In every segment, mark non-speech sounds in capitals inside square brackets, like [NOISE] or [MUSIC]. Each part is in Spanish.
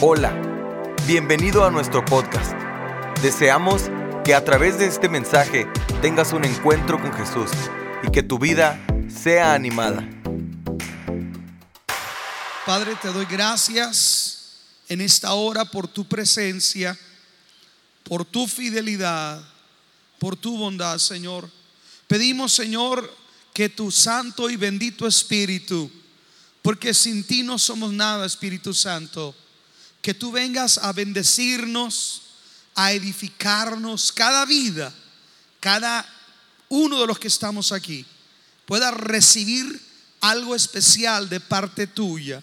Hola, bienvenido a nuestro podcast. Deseamos que a través de este mensaje tengas un encuentro con Jesús y que tu vida sea animada. Padre, te doy gracias en esta hora por tu presencia, por tu fidelidad, por tu bondad, Señor. Pedimos, Señor, que tu santo y bendito Espíritu, porque sin ti no somos nada, Espíritu Santo, que tú vengas a bendecirnos, a edificarnos cada vida, cada uno de los que estamos aquí, pueda recibir algo especial de parte tuya.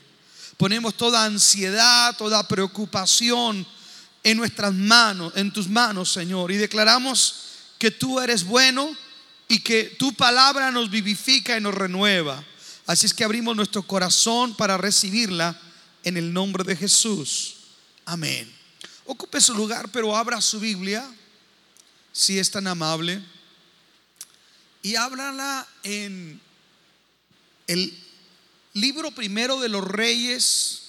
Ponemos toda ansiedad, toda preocupación en nuestras manos, en tus manos, Señor, y declaramos que tú eres bueno y que tu palabra nos vivifica y nos renueva. Así es que abrimos nuestro corazón para recibirla en el nombre de Jesús. Amén. Ocupe su lugar, pero abra su Biblia, si es tan amable, y ábrala en el libro primero de los Reyes,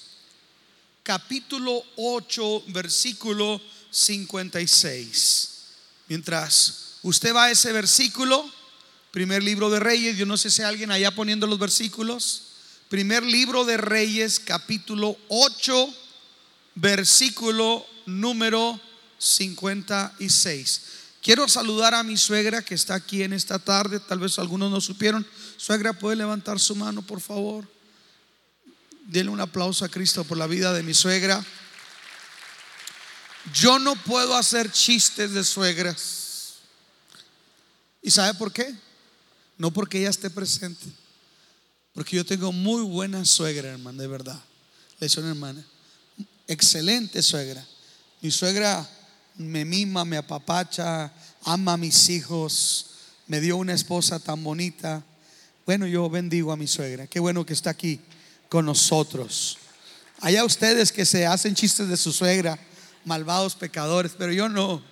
capítulo 8, versículo 56. Mientras usted va a ese versículo, primer libro de Reyes, yo no sé si hay alguien allá poniendo los versículos. Primer libro de Reyes, capítulo 8, versículo número 56. Quiero saludar a mi suegra que está aquí en esta tarde, tal vez algunos no supieron. Suegra, ¿puede levantar su mano, por favor? Denle un aplauso a Cristo por la vida de mi suegra. Yo no puedo hacer chistes de suegras. ¿Y sabe por qué? No porque ella esté presente. Porque yo tengo muy buena suegra, hermana, de verdad. Le una hermana. Excelente suegra. Mi suegra me mima, me apapacha, ama a mis hijos, me dio una esposa tan bonita. Bueno, yo bendigo a mi suegra. Qué bueno que está aquí con nosotros. Allá ustedes que se hacen chistes de su suegra malvados pecadores, pero yo no.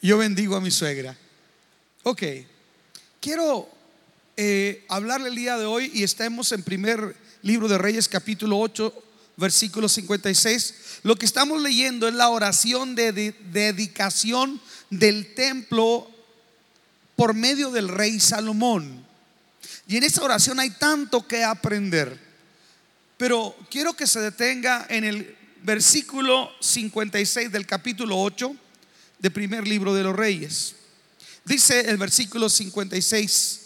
Yo bendigo a mi suegra. Ok, quiero eh, hablarle el día de hoy y estamos en primer libro de Reyes capítulo 8, versículo 56. Lo que estamos leyendo es la oración de, de dedicación del templo por medio del rey Salomón. Y en esa oración hay tanto que aprender. Pero quiero que se detenga en el versículo 56 del capítulo 8 del primer libro de los reyes. Dice el versículo 56,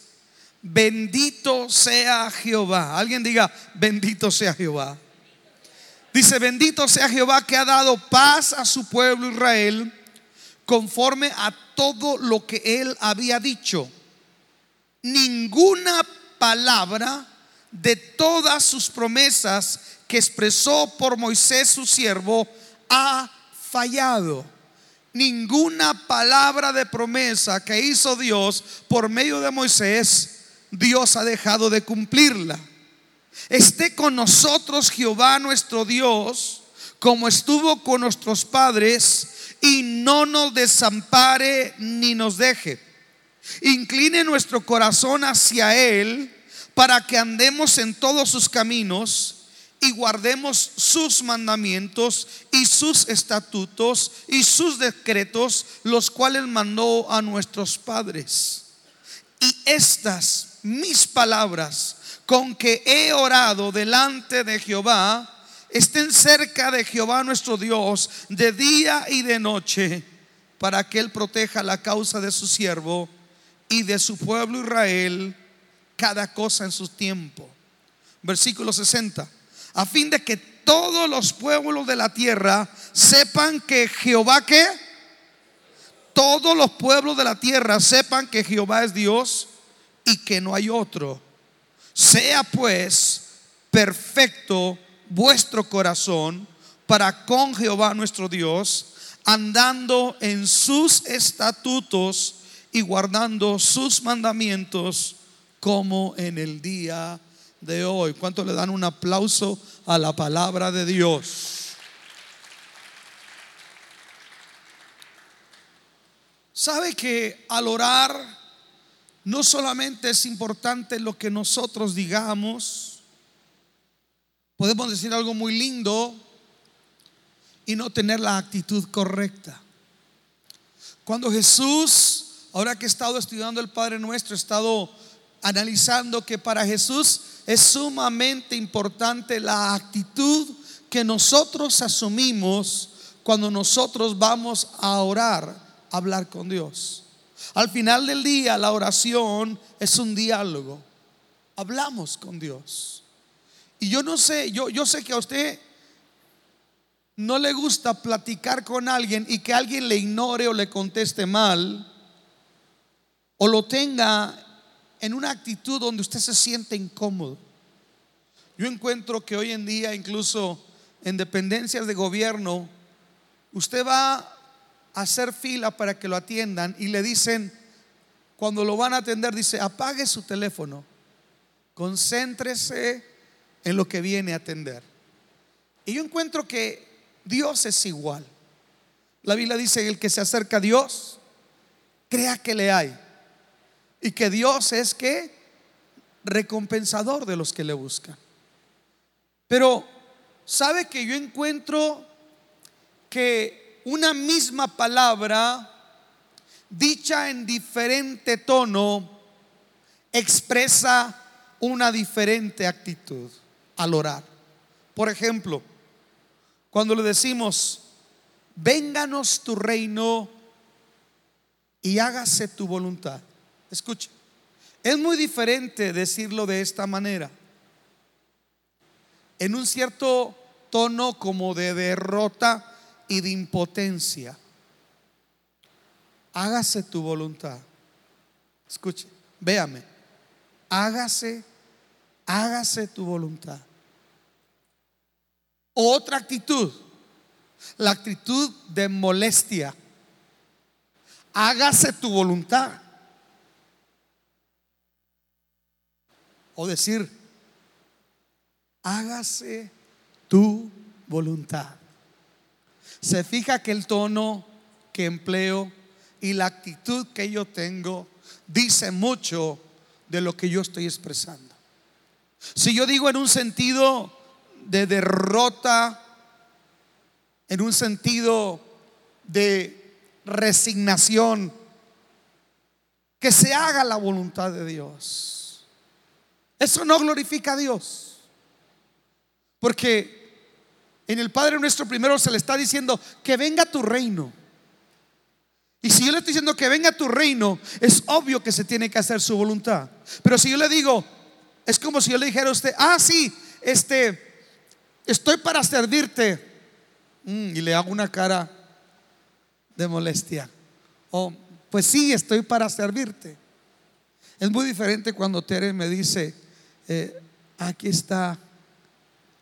bendito sea Jehová. Alguien diga, bendito sea Jehová. Dice, bendito sea Jehová que ha dado paz a su pueblo Israel conforme a todo lo que él había dicho. Ninguna palabra de todas sus promesas que expresó por Moisés su siervo ha fallado. Ninguna palabra de promesa que hizo Dios por medio de Moisés, Dios ha dejado de cumplirla. Esté con nosotros Jehová nuestro Dios, como estuvo con nuestros padres, y no nos desampare ni nos deje. Incline nuestro corazón hacia Él para que andemos en todos sus caminos y guardemos sus mandamientos y sus estatutos y sus decretos, los cuales mandó a nuestros padres. Y estas mis palabras con que he orado delante de Jehová, estén cerca de Jehová nuestro Dios de día y de noche, para que Él proteja la causa de su siervo y de su pueblo Israel, cada cosa en su tiempo. Versículo 60 a fin de que todos los pueblos de la tierra sepan que Jehová que todos los pueblos de la tierra sepan que Jehová es Dios y que no hay otro. Sea pues perfecto vuestro corazón para con Jehová nuestro Dios, andando en sus estatutos y guardando sus mandamientos como en el día de hoy. ¿Cuánto le dan un aplauso a la palabra de Dios? ¿Sabe que al orar no solamente es importante lo que nosotros digamos, podemos decir algo muy lindo, y no tener la actitud correcta. Cuando Jesús, ahora que he estado estudiando el Padre Nuestro, he estado analizando que para Jesús es sumamente importante la actitud que nosotros asumimos cuando nosotros vamos a orar, a hablar con Dios. Al final del día, la oración es un diálogo. Hablamos con Dios. Y yo no sé, yo, yo sé que a usted no le gusta platicar con alguien y que alguien le ignore o le conteste mal, o lo tenga en una actitud donde usted se siente incómodo. Yo encuentro que hoy en día, incluso en dependencias de gobierno, usted va hacer fila para que lo atiendan y le dicen, cuando lo van a atender, dice, apague su teléfono, concéntrese en lo que viene a atender. Y yo encuentro que Dios es igual. La Biblia dice el que se acerca a Dios, crea que le hay. Y que Dios es que recompensador de los que le buscan. Pero, ¿sabe que yo encuentro que una misma palabra, dicha en diferente tono, expresa una diferente actitud al orar? Por ejemplo, cuando le decimos, vénganos tu reino y hágase tu voluntad. Escuche, es muy diferente decirlo de esta manera. En un cierto tono como de derrota y de impotencia. Hágase tu voluntad. Escuche, véame. Hágase, hágase tu voluntad. Otra actitud, la actitud de molestia. Hágase tu voluntad. O decir, hágase tu voluntad. Se fija que el tono que empleo y la actitud que yo tengo dice mucho de lo que yo estoy expresando. Si yo digo en un sentido de derrota, en un sentido de resignación. Que se haga la voluntad de Dios. Eso no glorifica a Dios. Porque en el Padre nuestro primero se le está diciendo que venga tu reino. Y si yo le estoy diciendo que venga tu reino, es obvio que se tiene que hacer su voluntad. Pero si yo le digo, es como si yo le dijera a usted, ah, sí, este, estoy para servirte. Mm, y le hago una cara de molestia. O, pues sí, estoy para servirte. Es muy diferente cuando Tere me dice, eh, aquí está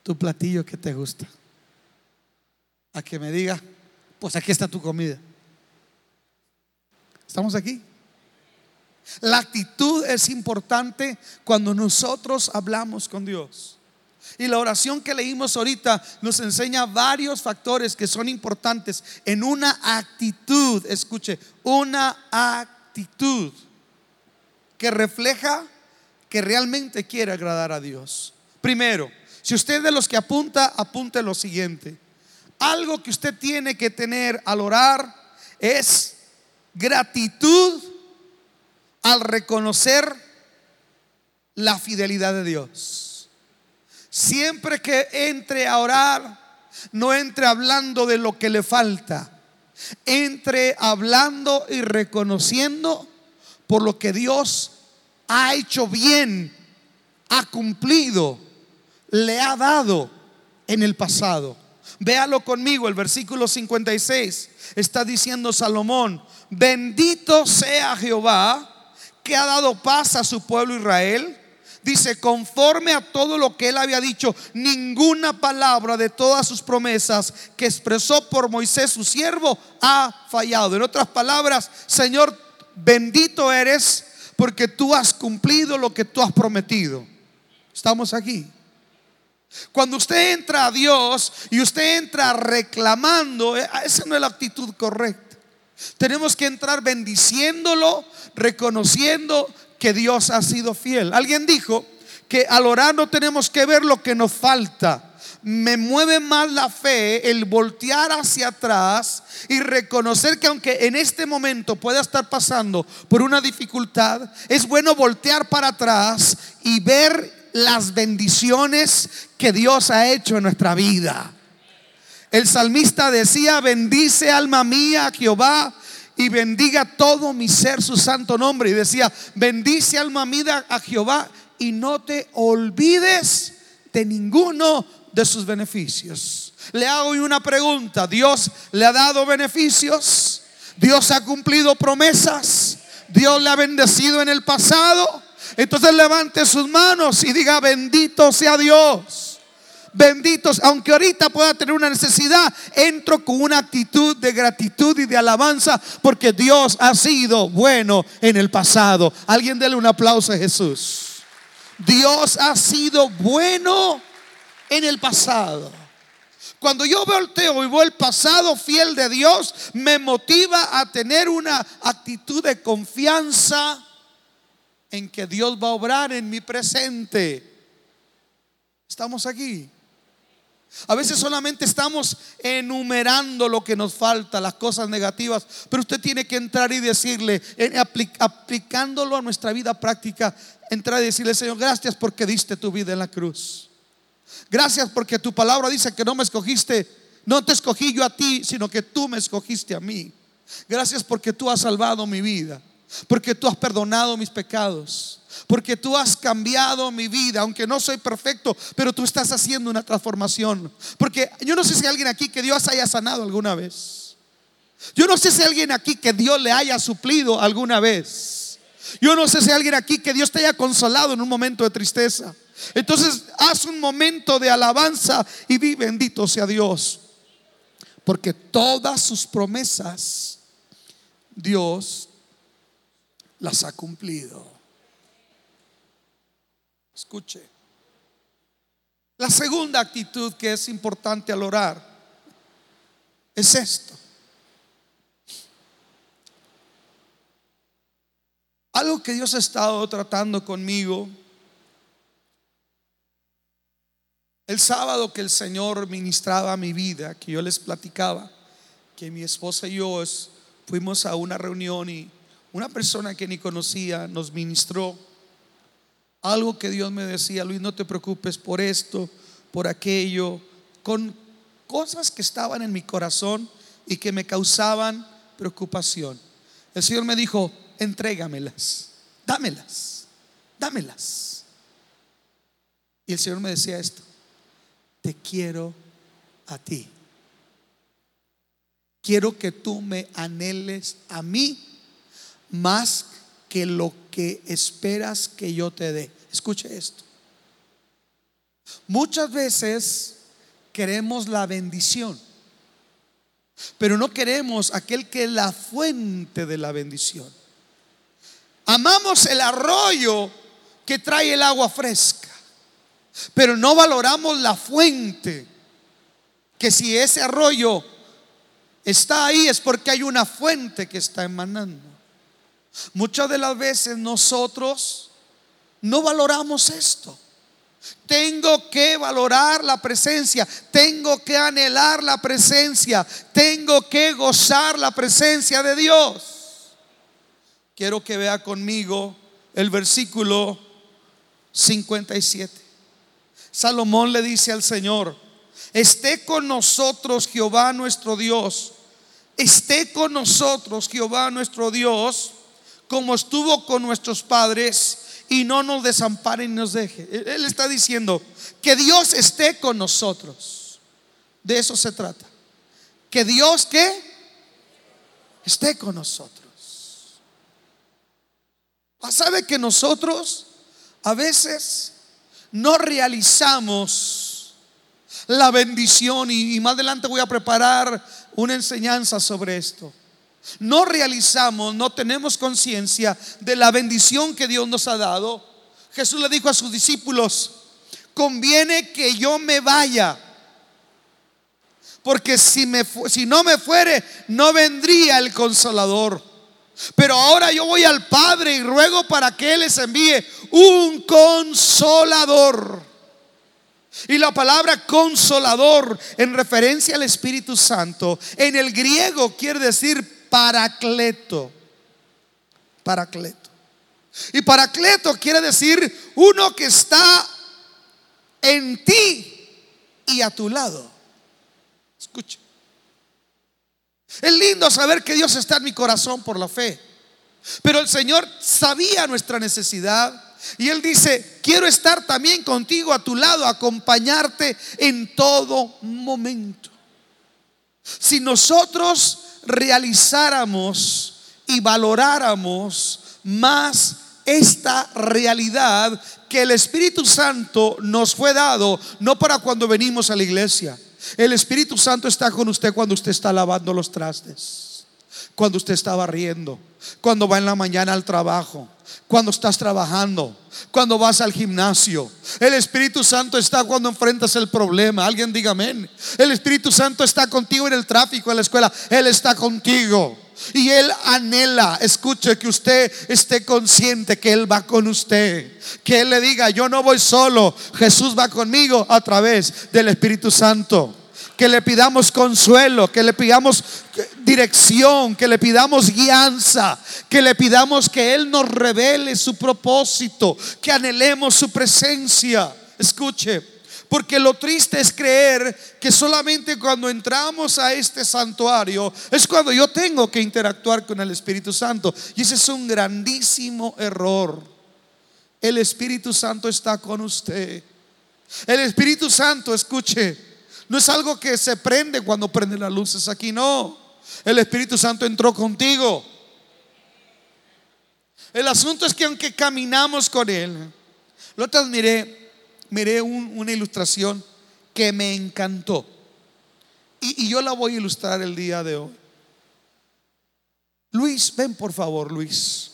tu platillo que te gusta. A que me diga, pues aquí está tu comida. ¿Estamos aquí? La actitud es importante cuando nosotros hablamos con Dios. Y la oración que leímos ahorita nos enseña varios factores que son importantes en una actitud, escuche, una actitud que refleja que realmente quiere agradar a Dios. Primero, si usted de los que apunta, apunte lo siguiente. Algo que usted tiene que tener al orar es gratitud al reconocer la fidelidad de Dios. Siempre que entre a orar, no entre hablando de lo que le falta. Entre hablando y reconociendo por lo que Dios ha hecho bien, ha cumplido, le ha dado en el pasado. Véalo conmigo, el versículo 56 está diciendo Salomón, bendito sea Jehová que ha dado paz a su pueblo Israel dice, conforme a todo lo que él había dicho, ninguna palabra de todas sus promesas que expresó por Moisés su siervo ha fallado. En otras palabras, Señor, bendito eres porque tú has cumplido lo que tú has prometido. Estamos aquí. Cuando usted entra a Dios y usted entra reclamando, eh, esa no es la actitud correcta. Tenemos que entrar bendiciéndolo, reconociendo que Dios ha sido fiel. Alguien dijo que al orar no tenemos que ver lo que nos falta, me mueve más la fe el voltear hacia atrás y reconocer que aunque en este momento pueda estar pasando por una dificultad, es bueno voltear para atrás y ver las bendiciones que Dios ha hecho en nuestra vida. El salmista decía, bendice alma mía Jehová y bendiga todo mi ser su santo nombre. Y decía, bendice alma mía a Jehová y no te olvides de ninguno de sus beneficios. Le hago una pregunta, ¿Dios le ha dado beneficios? ¿Dios ha cumplido promesas? ¿Dios le ha bendecido en el pasado? Entonces levante sus manos y diga, bendito sea Dios. Benditos, aunque ahorita pueda tener una necesidad, entro con una actitud de gratitud y de alabanza porque Dios ha sido bueno en el pasado. Alguien dele un aplauso a Jesús. Dios ha sido bueno en el pasado. Cuando yo volteo y veo el pasado fiel de Dios, me motiva a tener una actitud de confianza en que Dios va a obrar en mi presente. Estamos aquí. A veces solamente estamos enumerando lo que nos falta, las cosas negativas, pero usted tiene que entrar y decirle, aplicándolo a nuestra vida práctica, entrar y decirle, Señor, gracias porque diste tu vida en la cruz. Gracias porque tu palabra dice que no me escogiste, no te escogí yo a ti, sino que tú me escogiste a mí. Gracias porque tú has salvado mi vida, porque tú has perdonado mis pecados, porque tú has cambiado mi vida, aunque no soy perfecto, pero tú estás haciendo una transformación. Porque yo no sé si hay alguien aquí que Dios haya sanado alguna vez. Yo no sé si hay alguien aquí que Dios le haya suplido alguna vez. Yo no sé si hay alguien aquí que Dios te haya consolado en un momento de tristeza. Entonces, haz un momento de alabanza y vi bendito sea Dios. Porque todas sus promesas Dios las ha cumplido. Escuche. La segunda actitud que es importante al orar es esto. Algo que Dios ha estado tratando conmigo El sábado que el Señor ministraba mi vida, que yo les platicaba, que mi esposa y yo fuimos a una reunión y una persona que ni conocía nos ministró algo que Dios me decía, Luis, no te preocupes por esto, por aquello, con cosas que estaban en mi corazón y que me causaban preocupación. El Señor me dijo, entrégamelas, dámelas, dámelas. Y el Señor me decía esto, te quiero a ti. Quiero que tú me anheles a mí más que lo que esperas que yo te dé. Escuche esto. Muchas veces queremos la bendición, pero no queremos aquel que es la fuente de la bendición. Amamos el arroyo que trae el agua fresca pero no valoramos la fuente, que si ese arroyo está ahí es porque hay una fuente que está emanando. Muchas de las veces nosotros no valoramos esto. Tengo que valorar la presencia, tengo que anhelar la presencia, tengo que gozar la presencia de Dios. Quiero que vea conmigo el versículo 57. Salomón le dice al Señor, esté con nosotros Jehová nuestro Dios, esté con nosotros Jehová nuestro Dios, como estuvo con nuestros padres, y no nos desampare y nos deje. Él está diciendo que Dios esté con nosotros. De eso se trata. Que Dios que esté con nosotros. Ah, ¿Sabe que nosotros a veces no realizamos la bendición, y, más adelante voy a preparar una enseñanza sobre esto. No realizamos, no tenemos conciencia de la bendición que Dios nos ha dado. Jesús le dijo a sus discípulos, conviene que yo me vaya. Porque si, me, si no me fuere, no vendría el consolador. Pero ahora yo voy al Padre y ruego para que Él les envíe un consolador. Y la palabra consolador en referencia al Espíritu Santo en el griego quiere decir paracleto. Paracleto. Y paracleto quiere decir uno que está en ti y a tu lado. Escucha. Es lindo saber que Dios está en mi corazón por la fe. Pero el Señor sabía nuestra necesidad. Y Él dice, quiero estar también contigo a tu lado, acompañarte en todo momento. Si nosotros realizáramos y valoráramos más esta realidad que el Espíritu Santo nos fue dado, no para cuando venimos a la iglesia. El Espíritu Santo está con usted cuando usted está lavando los trastes, cuando usted está barriendo, cuando va en la mañana al trabajo, cuando estás trabajando, cuando vas al gimnasio. El Espíritu Santo está cuando enfrentas el problema. Alguien diga amén. El Espíritu Santo está contigo en el tráfico, en la escuela. Él está contigo. Y Él anhela, escuche, que usted esté consciente que Él va con usted. Que Él le diga, yo no voy solo, Jesús va conmigo a través del Espíritu Santo. Que le pidamos consuelo, que le pidamos dirección, que le pidamos guianza, que le pidamos que Él nos revele su propósito, que anhelemos su presencia. Escuche, porque lo triste es creer que solamente cuando entramos a este santuario es cuando yo tengo que interactuar con el Espíritu Santo. Y ese es un grandísimo error. El Espíritu Santo está con usted. El Espíritu Santo, escuche, no es algo que se prende cuando prenden las luces aquí, no. El Espíritu Santo entró contigo. El asunto es que aunque caminamos con Él, lo te admiré miré una ilustración que me encantó. Y, yo la voy a ilustrar el día de hoy. Luis, ven por favor, Luis.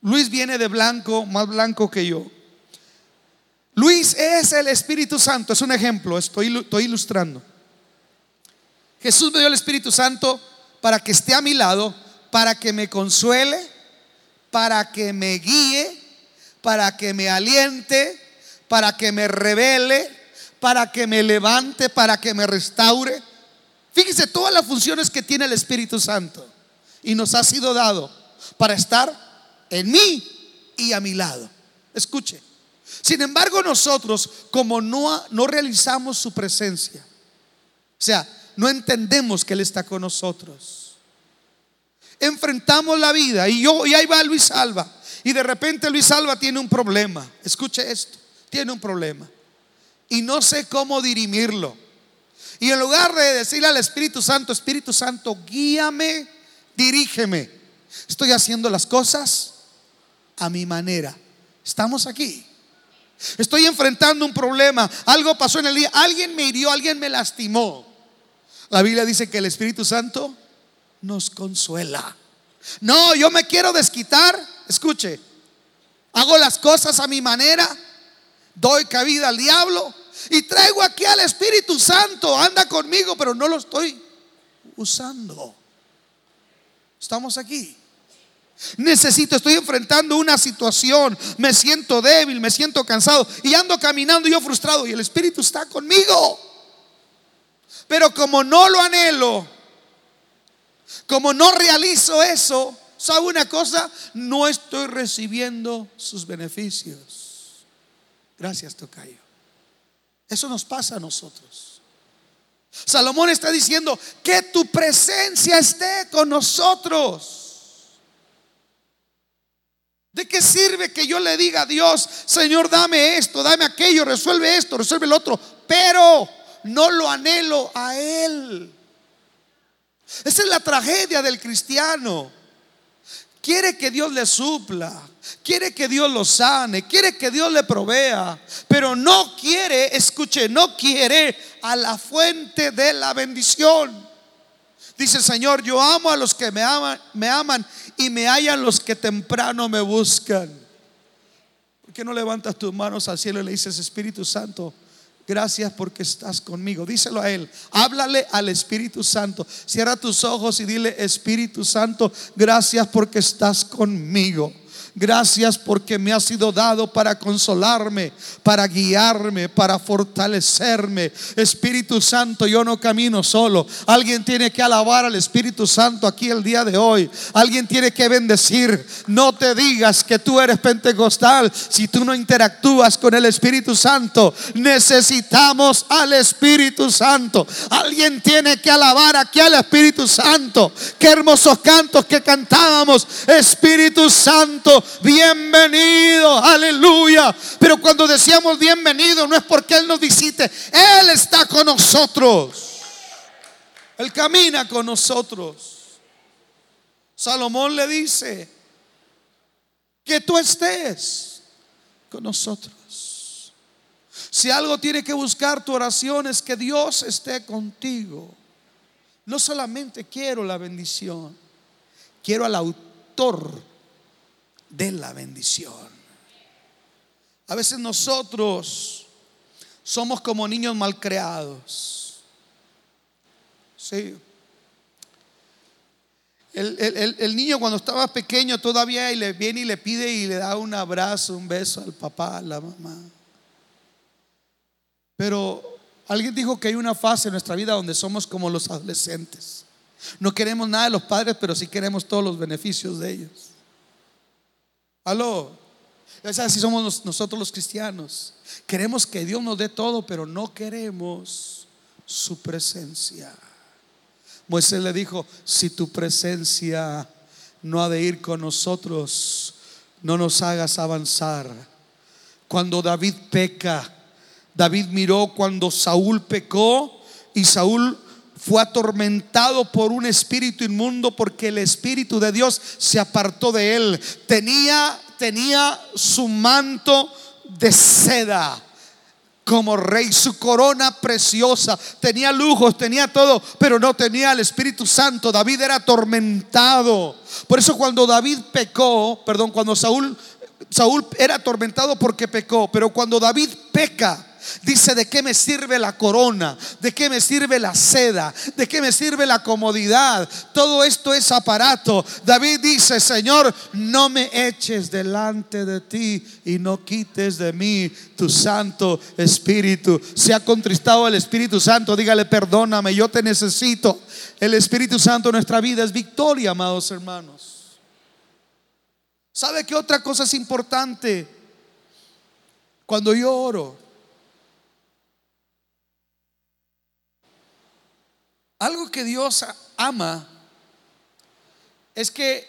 Luis viene de blanco, más blanco que yo. Luis es el Espíritu Santo, es un ejemplo, estoy, ilustrando. Jesús me dio el Espíritu Santo para que esté a mi lado, para que me consuele, para que me guíe, para que me aliente, para que me revele, para que me levante, para que me restaure. Fíjese todas las funciones que tiene el Espíritu Santo y nos ha sido dado para estar en mí y a mi lado. Escuche. Sin embargo, nosotros, como no, no realizamos su presencia, o sea, no entendemos que Él está con nosotros. Enfrentamos la vida y yo, y ahí va Luis Alba. Y de repente Luis Alba tiene un problema. Escuche esto tiene un problema y no sé cómo dirimirlo. Y en lugar de decirle al Espíritu Santo, Espíritu Santo, guíame, dirígeme, estoy haciendo las cosas a mi manera. Estamos aquí. Estoy enfrentando un problema. Algo pasó en el día. Alguien me hirió, alguien me lastimó. La Biblia dice que el Espíritu Santo nos consuela. No, yo me quiero desquitar. Escuche, hago las cosas a mi manera doy cabida al diablo y traigo aquí al Espíritu Santo, anda conmigo, pero no lo estoy usando. Estamos aquí. Necesito, estoy enfrentando una situación, me siento débil, me siento cansado y ando caminando yo frustrado y el Espíritu está conmigo. Pero como no lo anhelo, como no realizo eso, ¿sabe una cosa? No estoy recibiendo sus beneficios. Gracias, Tocayo. Eso nos pasa a nosotros. Salomón está diciendo que tu presencia esté con nosotros. ¿De qué sirve que yo le diga a Dios, Señor, dame esto, dame aquello, resuelve esto, resuelve el otro, pero no lo anhelo a Él? Esa es la tragedia del cristiano. Quiere que Dios le supla, quiere que Dios lo sane, quiere que Dios le provea, pero no quiere, escuche, no quiere a la fuente de la bendición. Dice Señor, yo amo a los que me aman, me aman y me hallan los que temprano me buscan. ¿Por qué no levantas tus manos al cielo y le dices, Espíritu Santo, Gracias porque estás conmigo. Díselo a Él. Háblale al Espíritu Santo. Cierra tus ojos y dile, Espíritu Santo, gracias porque estás conmigo. Gracias porque me ha sido dado para consolarme, para guiarme, para fortalecerme. Espíritu Santo, yo no camino solo. Alguien tiene que alabar al Espíritu Santo aquí el día de hoy. Alguien tiene que bendecir. No te digas que tú eres pentecostal si tú no interactúas con el Espíritu Santo. Necesitamos al Espíritu Santo. Alguien tiene que alabar aquí al Espíritu Santo. Qué hermosos cantos que cantábamos. Espíritu Santo bienvenido, aleluya. Pero cuando decíamos bienvenido no es porque Él nos visite, Él está con nosotros. Él camina con nosotros. Salomón le dice que tú estés con nosotros. Si algo tiene que buscar tu oración es que Dios esté contigo. No solamente quiero la bendición, quiero al autor de la bendición. A veces nosotros somos como niños malcriados. Sí. El, niño cuando estaba pequeño todavía y le viene y le pide y le da un abrazo, un beso al papá, a la mamá. Pero alguien dijo que hay una fase en nuestra vida donde somos como los adolescentes. No queremos nada de los padres, pero sí queremos todos los beneficios de ellos. Aló. Es así somos nosotros los cristianos. Queremos que Dios nos dé todo, pero no queremos su presencia. Moisés le dijo, si tu presencia no ha de ir con nosotros, no nos hagas avanzar. Cuando David peca, David miró cuando Saúl pecó y Saúl fue atormentado por un espíritu inmundo porque el espíritu de Dios se apartó de él. Tenía tenía su manto de seda como rey, su corona preciosa, tenía lujos, tenía todo, pero no tenía el Espíritu Santo. David era atormentado. Por eso cuando David pecó, perdón, cuando Saúl Saúl era atormentado porque pecó, pero cuando David peca, Dice, ¿de qué me sirve la corona? ¿De qué me sirve la seda? ¿De qué me sirve la comodidad? Todo esto es aparato. David dice, Señor, no me eches delante de ti y no quites de mí tu Santo Espíritu. Se ha contristado el Espíritu Santo, dígale, perdóname, yo te necesito. El Espíritu Santo en nuestra vida es victoria, amados hermanos. ¿Sabe qué otra cosa es importante? Cuando yo oro, Algo que Dios ama es que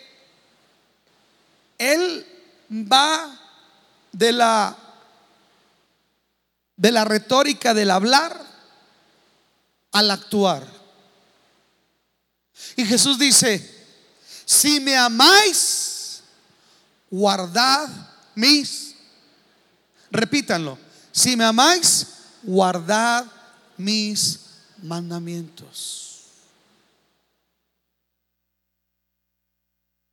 Él va de la, de la retórica del hablar al actuar. Y Jesús dice, si me amáis, guardad mis, repítanlo, si me amáis, guardad mis mandamientos.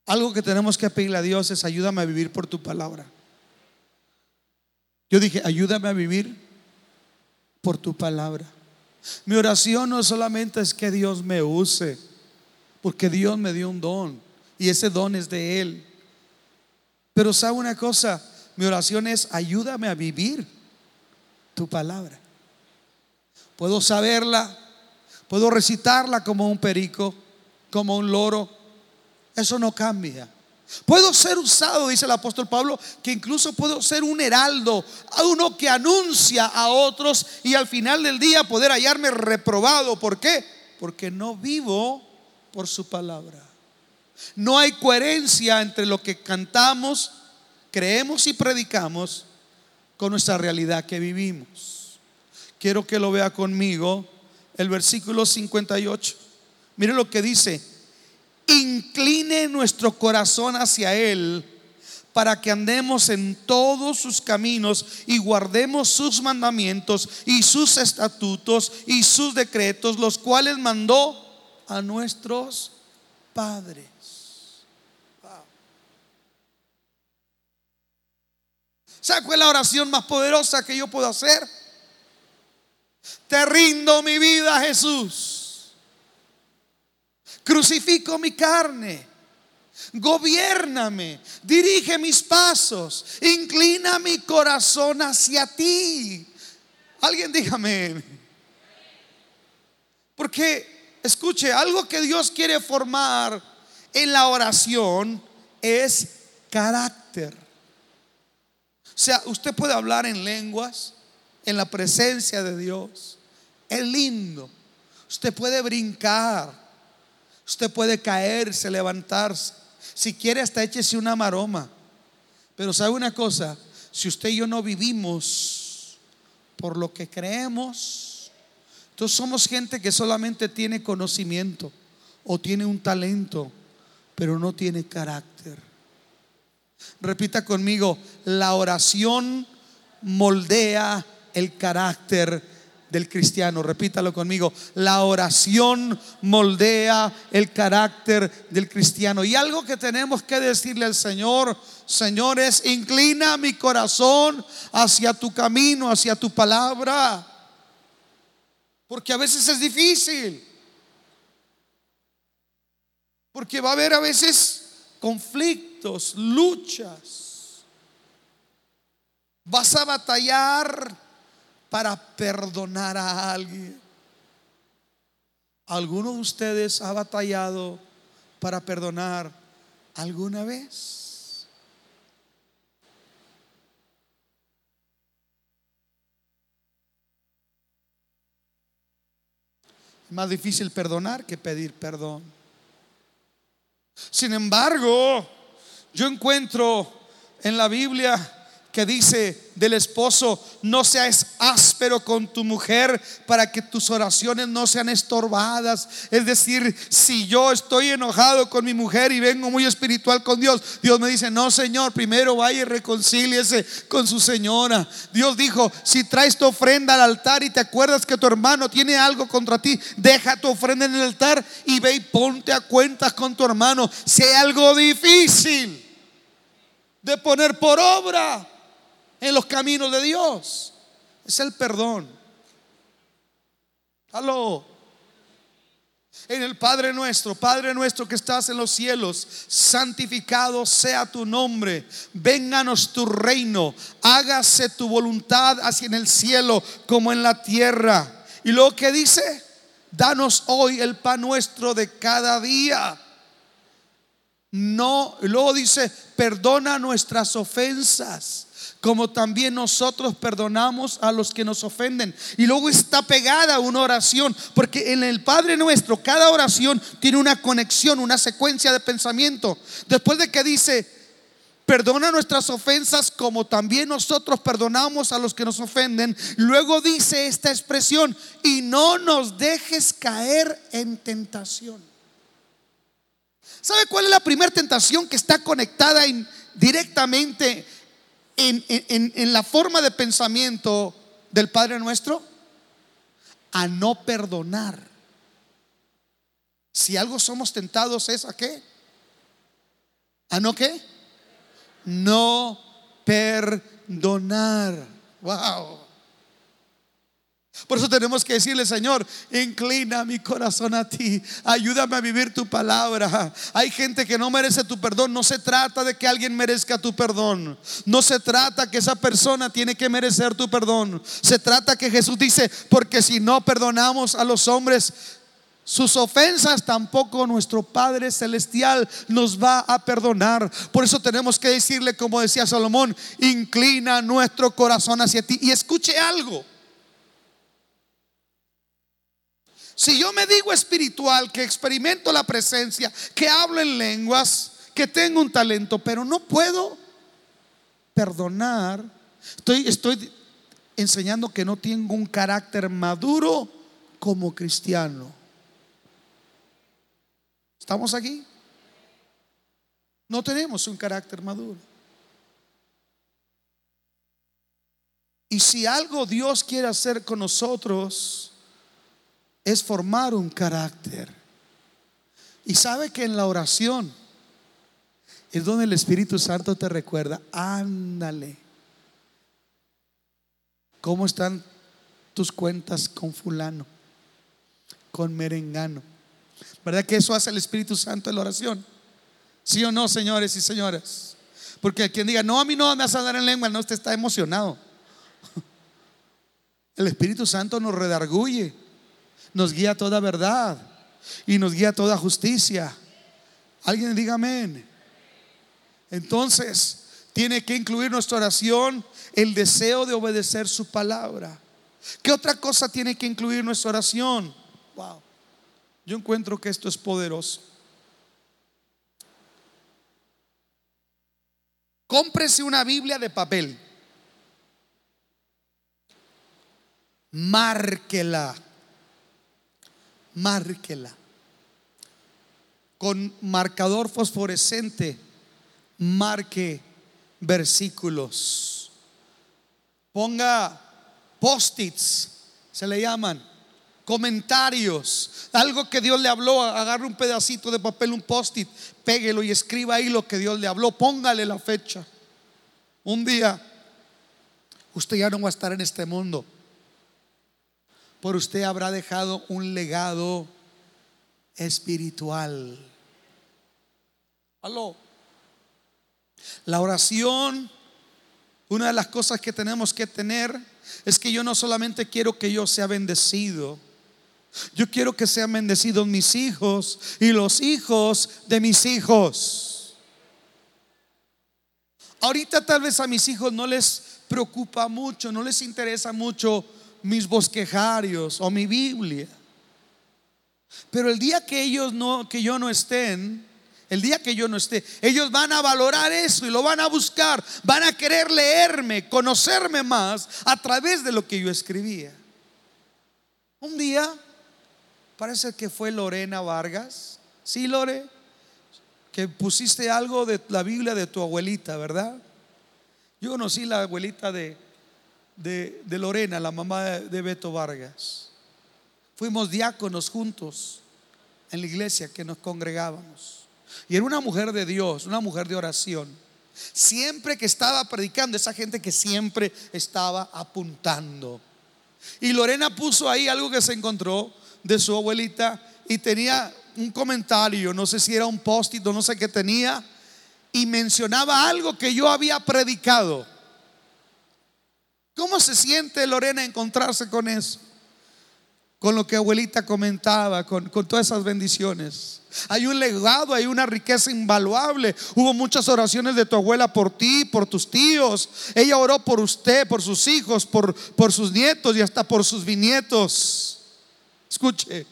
Algo que tenemos que pedirle a Dios es ayúdame a vivir por tu palabra. Yo dije, ayúdame a vivir por tu palabra. Mi oración no solamente es que Dios me use, porque Dios me dio un don y ese don es de Él. Pero sabe una cosa, mi oración es ayúdame a vivir tu palabra. Puedo saberla, puedo recitarla como un perico, como un loro, eso no cambia. Puedo ser usado, dice el apóstol Pablo, que incluso puedo ser un heraldo, a uno que anuncia a otros y al final del día poder hallarme reprobado. ¿Por qué? Porque no vivo por su palabra. No hay coherencia entre lo que cantamos, creemos y predicamos con nuestra realidad que vivimos. Quiero que lo vea conmigo el versículo 58. Mire lo que dice incline nuestro corazón hacia Él para que andemos en todos sus caminos y guardemos sus mandamientos y sus estatutos y sus decretos, los cuales mandó a nuestros padres. ¿Sabe cuál es la oración más poderosa que yo puedo hacer? Te rindo mi vida, Jesús. Crucifico mi carne. Gobiername, dirige mis pasos, inclina mi corazón hacia ti. Alguien dígame. Porque, escuche, algo que Dios quiere formar en la oración es carácter. O sea, usted puede hablar en lenguas, en la presencia de Dios. Es lindo. Usted puede brincar. Usted puede caerse, levantarse. Si quiere, hasta échese una maroma. Pero sabe una cosa, si usted y yo no vivimos por lo que creemos, entonces somos gente que solamente tiene conocimiento o tiene un talento, pero no tiene carácter. Repita conmigo, la oración moldea el carácter del cristiano. Repítalo conmigo. La oración moldea el carácter del cristiano. Y algo que tenemos que decirle al Señor, señores, inclina mi corazón hacia tu camino, hacia tu palabra. Porque a veces es difícil. Porque va a haber a veces conflictos, luchas. Vas a batallar para perdonar a alguien. ¿Alguno de ustedes ha batallado para perdonar alguna vez? Es más difícil perdonar que pedir perdón. Sin embargo, yo encuentro en la Biblia que dice del esposo, no seas áspero con tu mujer para que tus oraciones no sean estorbadas. Es decir, si yo estoy enojado con mi mujer y vengo muy espiritual con Dios, Dios me dice, no Señor, primero vaya y reconcíliese con su señora. Dios dijo, si traes tu ofrenda al altar y te acuerdas que tu hermano tiene algo contra ti, deja tu ofrenda en el altar y ve y ponte a cuentas con tu hermano. Si algo difícil de poner por obra, en los caminos de Dios. Es el perdón. Aló. En el Padre nuestro, Padre nuestro que estás en los cielos, santificado sea tu nombre, vénganos tu reino, hágase tu voluntad así en el cielo como en la tierra. Y luego que dice, danos hoy el pan nuestro de cada día. No, luego dice, perdona nuestras ofensas como también nosotros perdonamos a los que nos ofenden. Y luego está pegada una oración, porque en el Padre nuestro cada oración tiene una conexión, una secuencia de pensamiento. Después de que dice, perdona nuestras ofensas como también nosotros perdonamos a los que nos ofenden, luego dice esta expresión, y no nos dejes caer en tentación. ¿Sabe cuál es la primera tentación que está conectada directamente en, la forma de pensamiento del Padre nuestro? A no perdonar. Si algo somos tentados es a qué? ¿A no qué? No perdonar. Wow. Por eso tenemos que decirle, Señor, inclina mi corazón a ti, ayúdame a vivir tu palabra. Hay gente que no merece tu perdón, no se trata de que alguien merezca tu perdón, no se trata que esa persona tiene que merecer tu perdón, se trata que Jesús dice, porque si no perdonamos a los hombres, sus ofensas tampoco nuestro Padre Celestial nos va a perdonar. Por eso tenemos que decirle, como decía Salomón, inclina nuestro corazón hacia ti. Y escuche algo. Si yo me digo espiritual, que experimento la presencia, que hablo en lenguas, que tengo un talento, pero no puedo perdonar, estoy, enseñando que no tengo un carácter maduro como cristiano. ¿Estamos aquí? No tenemos un carácter maduro. Y si algo Dios quiere hacer con nosotros, es formar un carácter. Y sabe que en la oración es donde el Espíritu Santo te recuerda, ándale, ¿cómo están tus cuentas con fulano, con merengano? ¿Verdad que eso hace el Espíritu Santo en la oración? ¿Sí o no, señores y señoras? Porque quien diga, no, a mí no me vas a hablar en lengua, no, usted está emocionado. [LAUGHS] El Espíritu Santo nos redarguye, nos guía toda verdad y nos guía toda justicia. Alguien diga amén. Entonces, tiene que incluir nuestra oración el deseo de obedecer su palabra. ¿Qué otra cosa tiene que incluir nuestra oración? Wow. Yo encuentro que esto es poderoso. Cómprese una Biblia de papel. Márquela. Márquela. Con marcador fosforescente, marque versículos. Ponga post-its, se le llaman, comentarios, algo que Dios le habló, agarre un pedacito de papel, un post-it, péguelo y escriba ahí lo que Dios le habló, póngale la fecha. Un día, usted ya no va a estar en este mundo, por usted habrá dejado un legado espiritual. Aló. La oración, una de las cosas que tenemos que tener es que yo no solamente quiero que yo sea bendecido, yo quiero que sean bendecidos mis hijos y los hijos de mis hijos. Ahorita tal vez a mis hijos no les preocupa mucho, no les interesa mucho mis bosquejarios o mi Biblia. Pero el día que ellos no que yo no estén, el día que yo no esté, ellos van a valorar eso y lo van a buscar, van a querer leerme, conocerme más a través de lo que yo escribía. Un día, parece que fue Lorena Vargas, sí, Lore, que pusiste algo de la Biblia de tu abuelita, ¿verdad? Yo conocí la abuelita de, de, Lorena, la mamá de Beto Vargas. Fuimos diáconos juntos en la iglesia que nos congregábamos. Y era una mujer de Dios, una mujer de oración. Siempre que estaba predicando, esa gente que siempre estaba apuntando. Y Lorena puso ahí algo que se encontró de su abuelita y tenía un comentario, no sé si era un post-it no sé qué tenía, y mencionaba algo que yo había predicado. ¿Cómo se siente Lorena encontrarse con eso? Con lo que abuelita comentaba, con, con todas esas bendiciones. Hay un legado, hay una riqueza invaluable. Hubo muchas oraciones de tu abuela por ti, por tus tíos. Ella oró por usted, por sus hijos, por, por sus nietos y hasta por sus bisnietos. Escuche.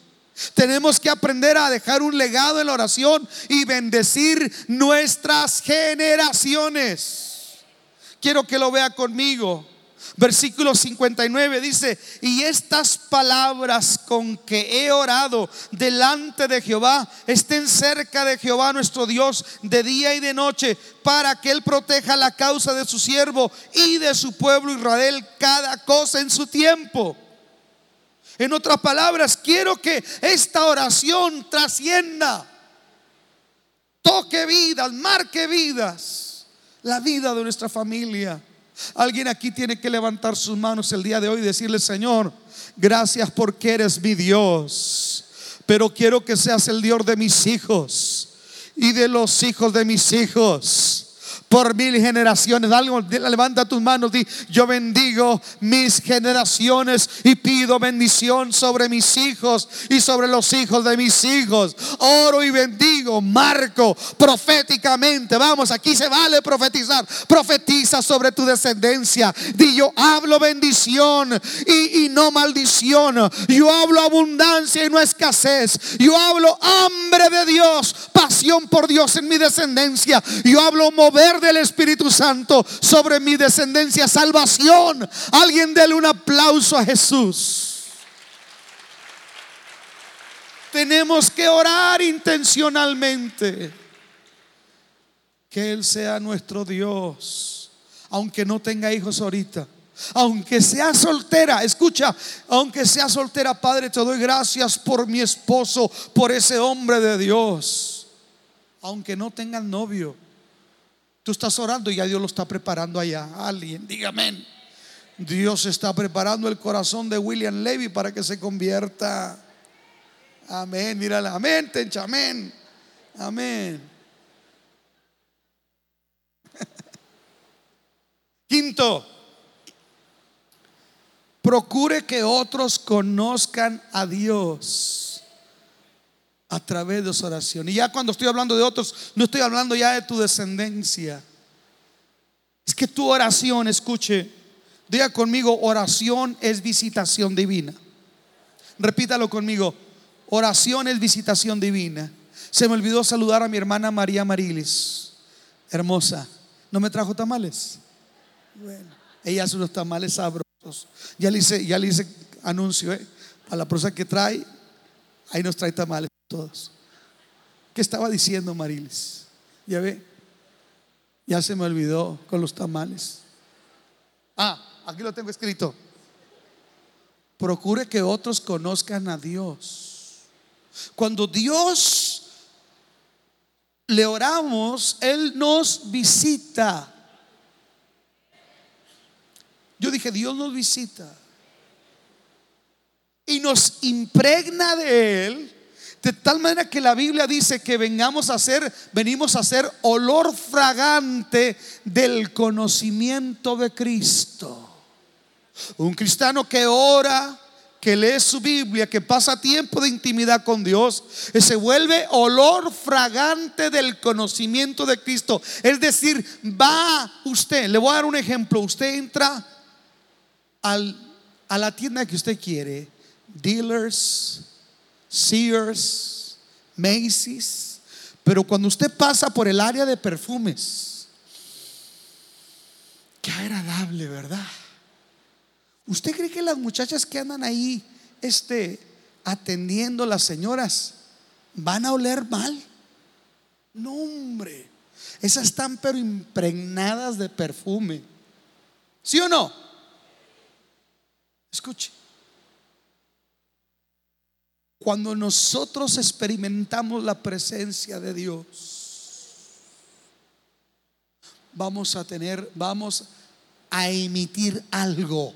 Tenemos que aprender a dejar un legado en la oración y bendecir nuestras generaciones. Quiero que lo vea conmigo. Versículo 59 dice, y estas palabras con que he orado delante de Jehová estén cerca de Jehová nuestro Dios de día y de noche, para que Él proteja la causa de su siervo y de su pueblo Israel cada cosa en su tiempo. En otras palabras, quiero que esta oración trascienda, toque vidas, marque vidas, la vida de nuestra familia Alguien aquí tiene que levantar sus manos el día de hoy y decirle, Señor, gracias porque eres mi Dios. Pero quiero que seas el Dios de mis hijos y de los hijos de mis hijos por mil generaciones. Algo, levanta tus manos, di, yo bendigo mis generaciones y pido bendición sobre mis hijos y sobre los hijos de mis hijos. Oro y bendigo, marco proféticamente. Vamos, aquí se vale profetizar. Profetiza sobre tu descendencia. Di, yo hablo bendición y, y no maldición. Yo hablo abundancia y no escasez. Yo hablo hambre de Dios, pasión por Dios en mi descendencia. Yo hablo mover del Espíritu Santo sobre mi descendencia, salvación. Alguien dele un aplauso a Jesús. Tenemos que orar intencionalmente. Que Él sea nuestro Dios, aunque no tenga hijos ahorita. Aunque sea soltera, escucha, aunque sea soltera, Padre, te doy gracias por mi esposo, por ese hombre de Dios. Aunque no tenga novio, Tú estás orando y ya Dios lo está preparando allá. Alguien, dígame. Dios está preparando el corazón de William Levy para que se convierta. Amén. Mírala. Amén, tencha. Amén. Amén. [LAUGHS] Quinto, procure que otros conozcan a Dios a través de su oración. Y ya cuando estoy hablando de otros, no estoy hablando ya de tu descendencia. Es que tu oración, escuche, diga conmigo, oración es visitación divina. Repítalo conmigo, oración es visitación divina. Se me olvidó saludar a mi hermana María Marilis, hermosa. ¿No me trajo tamales? Bueno, ella hace unos tamales sabrosos. Ya le hice, ya le hice anuncio, ¿eh? A la persona que trae, ahí nos trae tamales todos. ¿Qué estaba diciendo Marilis? Ya ve, ya se me olvidó con los tamales. Ah, aquí lo tengo escrito. Procure que otros conozcan a Dios. Cuando Dios le oramos, Él nos visita. Yo dije, Dios nos visita. Y nos impregna de Él. De tal manera que la Biblia dice que vengamos a ser, venimos a ser olor fragante del conocimiento de Cristo. Un cristiano que ora, que lee su Biblia, que pasa tiempo de intimidad con Dios, se vuelve olor fragante del conocimiento de Cristo. Es decir, va usted, le voy a dar un ejemplo, usted entra al, a la tienda que usted quiere, dealers, Sears, Macy's, pero cuando usted pasa por el área de perfumes, qué agradable, ¿verdad? ¿Usted cree que las muchachas que andan ahí este, atendiendo las señoras van a oler mal? No, hombre. Esas están pero impregnadas de perfume. ¿Sí o no? Escuche. Cuando nosotros experimentamos la presencia de Dios, vamos a tener, vamos a emitir algo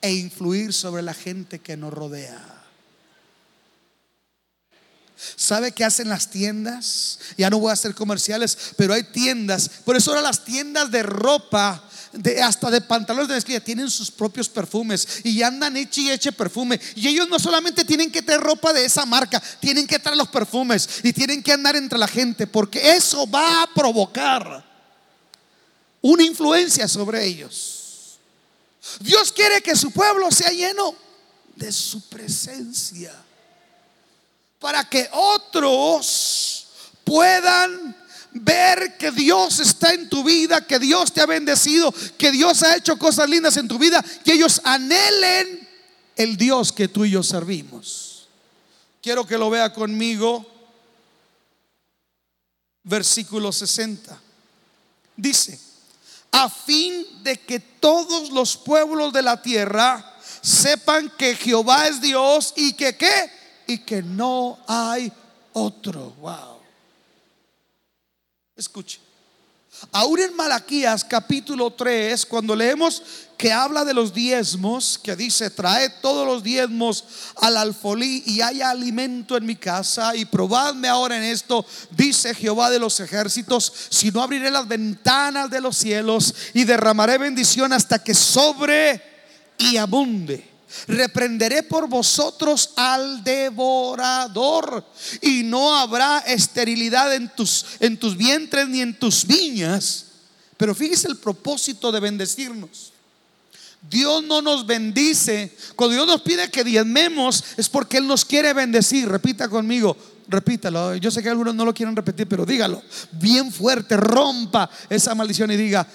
e influir sobre la gente que nos rodea. ¿Sabe qué hacen las tiendas? Ya no voy a hacer comerciales, pero hay tiendas. Por eso ahora las tiendas de ropa, de, hasta de pantalones de mezclilla, tienen sus propios perfumes y andan eche y eche perfume. Y ellos no solamente tienen que tener ropa de esa marca, tienen que traer los perfumes y tienen que andar entre la gente, porque eso va a provocar una influencia sobre ellos. Dios quiere que su pueblo sea lleno de su presencia. Para que otros puedan ver que Dios está en tu vida, que Dios te ha bendecido, que Dios ha hecho cosas lindas en tu vida, que ellos anhelen el Dios que tú y yo servimos. Quiero que lo vea conmigo. Versículo 60. Dice, a fin de que todos los pueblos de la tierra sepan que Jehová es Dios y que qué y que no hay otro. Wow. Escuche. Aún en Malaquías capítulo 3, cuando leemos que habla de los diezmos, que dice, trae todos los diezmos al alfolí y haya alimento en mi casa y probadme ahora en esto, dice Jehová de los ejércitos, si no abriré las ventanas de los cielos y derramaré bendición hasta que sobre y abunde. Reprenderé por vosotros al devorador y no habrá esterilidad en tus, en tus vientres ni en tus viñas. Pero fíjese el propósito de bendecirnos. Dios no nos bendice. Cuando Dios nos pide que diezmemos es porque Él nos quiere bendecir. Repita conmigo, repítalo. Yo sé que algunos no lo quieren repetir, pero dígalo bien fuerte, rompa esa maldición y diga,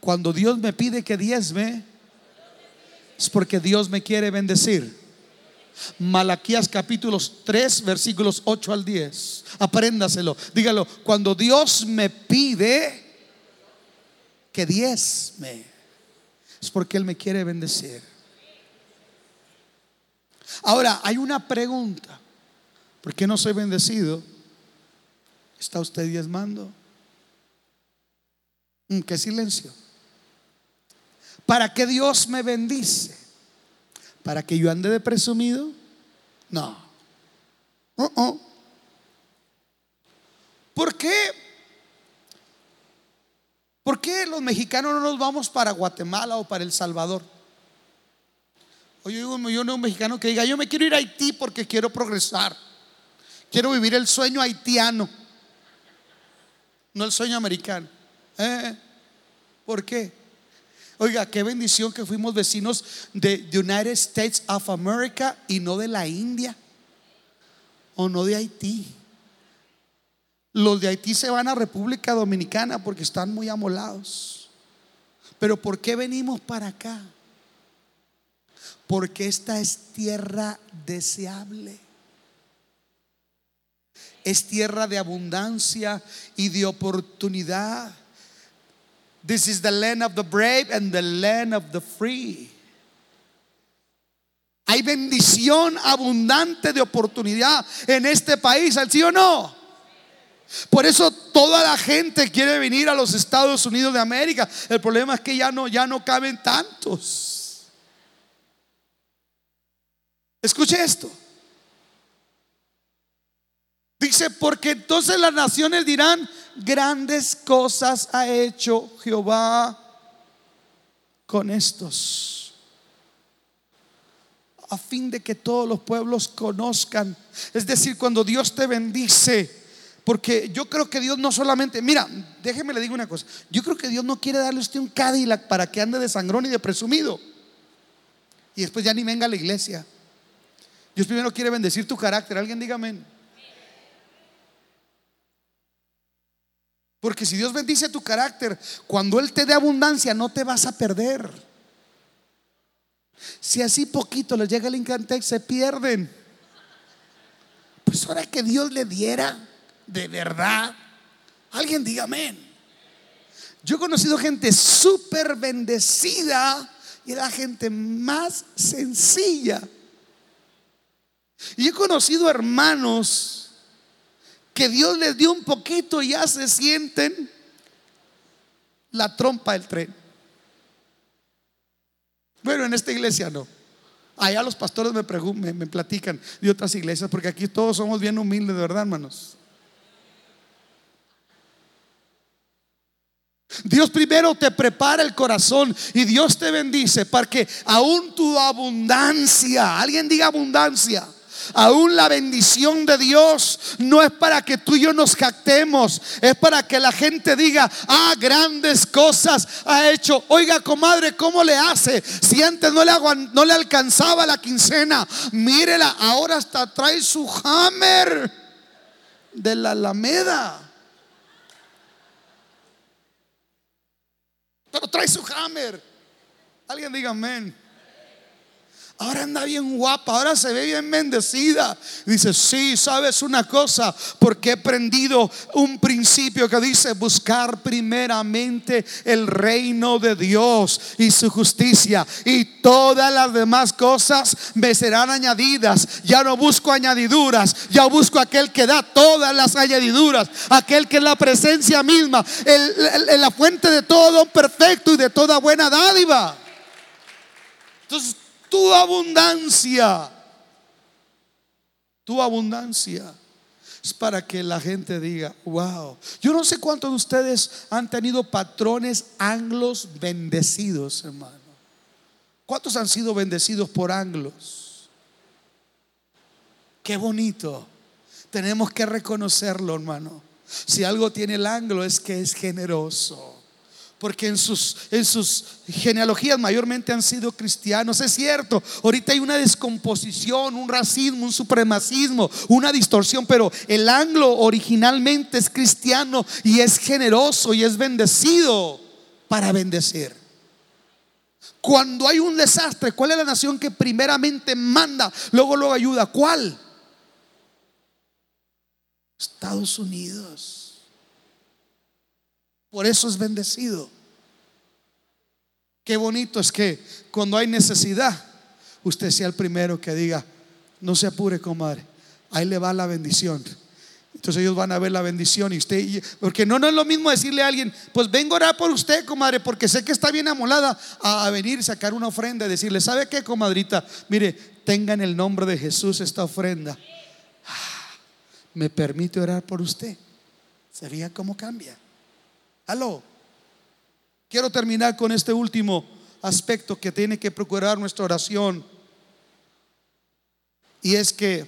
cuando Dios me pide que diezme, es porque Dios me quiere bendecir. Malaquías capítulos 3 versículos 8 al 10. Apréndaselo. Dígalo, cuando Dios me pide que diezme, es porque Él me quiere bendecir. Ahora, hay una pregunta. ¿Por qué no soy bendecido? ¿Está usted diezmando? Mm, ¿Qué silencio? ¿Para qué Dios me bendice? ¿Para que yo ande de presumido? No. Uh ¿Por qué? ¿Por qué los mexicanos no nos vamos para Guatemala o para El Salvador? Oye, yo digo, yo no un mexicano que diga, yo me quiero ir a Haití porque quiero progresar. Quiero vivir el sueño haitiano, no el sueño americano. ¿Eh? ¿Por qué? Oiga, qué bendición que fuimos vecinos de United States of America y no de la India o no de Haití. Los de Haití se van a República Dominicana porque están muy amolados. Pero ¿por qué venimos para acá? Porque esta es tierra deseable. Es tierra de abundancia y de oportunidad. This is the land of the brave and the land of the free. Hay bendición abundante de oportunidad en este país, ¿al sí o no? Por eso toda la gente quiere venir a los Estados Unidos de América. El problema es que ya no, ya no caben tantos. Escuche esto. Dice, porque entonces las naciones dirán, grandes cosas ha hecho Jehová con estos. A fin de que todos los pueblos conozcan. Es decir, cuando Dios te bendice, porque yo creo que Dios no solamente, mira, déjeme le digo una cosa, yo creo que Dios no quiere darle a usted un Cadillac para que ande de sangrón y de presumido. Y después ya ni venga a la iglesia. Dios primero quiere bendecir tu carácter. Alguien dígame. Porque si Dios bendice tu carácter, cuando Él te dé abundancia, no te vas a perder. Si así poquito les llega el Incantex, se pierden. Pues ahora que Dios le diera de verdad. Alguien diga amén. Yo he conocido gente súper bendecida y la gente más sencilla. Y he conocido hermanos que Dios les dio un poquito y ya se sienten la trompa del tren. Bueno, en esta iglesia no. Allá los pastores me, platican de otras iglesias, porque aquí todos somos bien humildes, de verdad, hermanos. Dios primero te prepara el corazón y Dios te bendice para que aún tu abundancia, alguien diga abundancia, aún la bendición de Dios no es para que tú y yo nos jactemos, es para que la gente diga, ah, grandes cosas ha hecho. Oiga, comadre, ¿cómo le hace? Si antes no le, no le alcanzaba la quincena, mírela, ahora hasta trae su hammer de la Alameda. pero trae su hammer. Alguien diga amén. Ahora anda bien guapa, ahora se ve bien bendecida. Dice, sí, sabes una cosa, porque he aprendido un principio que dice buscar primeramente el reino de Dios y su justicia. Y todas las demás cosas me serán añadidas. Ya no busco añadiduras, ya busco aquel que da todas las añadiduras, aquel que es la presencia misma, la fuente de todo perfecto y de toda buena dádiva. Entonces, tu abundancia. Tu abundancia es para que la gente diga, wow. Yo no sé cuántos de ustedes han tenido patrones anglos bendecidos, hermano. ¿Cuántos han sido bendecidos por anglos? Qué bonito. Tenemos que reconocerlo, hermano. Si algo tiene el anglo es que es generoso porque en sus, en sus genealogías mayormente han sido cristianos. Es cierto, ahorita hay una descomposición, un racismo, un supremacismo, una distorsión, pero el anglo originalmente es cristiano y es generoso y es bendecido para bendecir. Cuando hay un desastre, ¿cuál es la nación que primeramente manda, luego luego ayuda? ¿Cuál? Estados Unidos. Por eso es bendecido. Qué bonito es que cuando hay necesidad, usted sea el primero que diga, no se apure, comadre, ahí le va la bendición. Entonces ellos van a ver la bendición y usted, porque no, no es lo mismo decirle a alguien, pues vengo a orar por usted, comadre, porque sé que está bien amolada a, a venir, sacar una ofrenda y decirle, ¿sabe qué, comadrita? Mire, tenga en el nombre de Jesús esta ofrenda. Ah, ¿Me permite orar por usted? ¿Sería cómo cambia? Aló. Quiero terminar con este último aspecto que tiene que procurar nuestra oración. Y es que,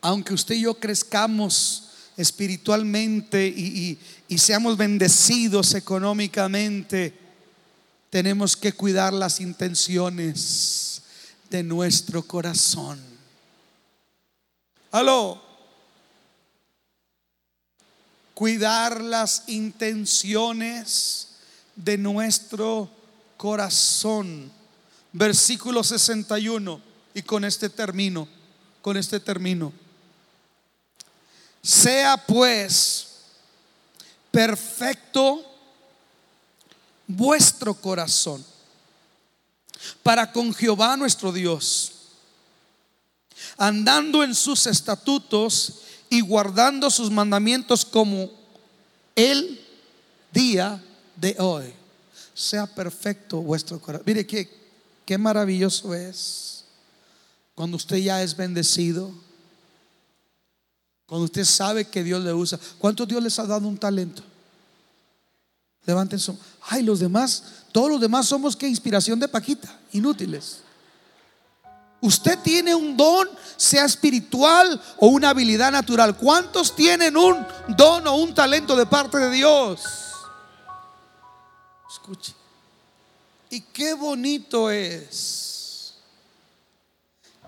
aunque usted y yo crezcamos espiritualmente y, y seamos bendecidos económicamente, tenemos que cuidar las intenciones de nuestro corazón. Aló. Cuidar las intenciones de nuestro corazón. Versículo 61. Y con este término, con este término. Sea pues perfecto vuestro corazón para con Jehová nuestro Dios, andando en sus estatutos y guardando sus mandamientos como el día de hoy. Sea perfecto vuestro corazón. Mire qué, qué maravilloso es cuando usted ya es bendecido. Cuando usted sabe que Dios le usa. ¿Cuántos Dios les ha dado un talento? Levanten su. Ay, los demás, todos los demás somos que inspiración de Paquita, inútiles. Usted tiene un don, sea espiritual o una habilidad natural. ¿Cuántos tienen un don o un talento de parte de Dios? Escuche. Y qué bonito es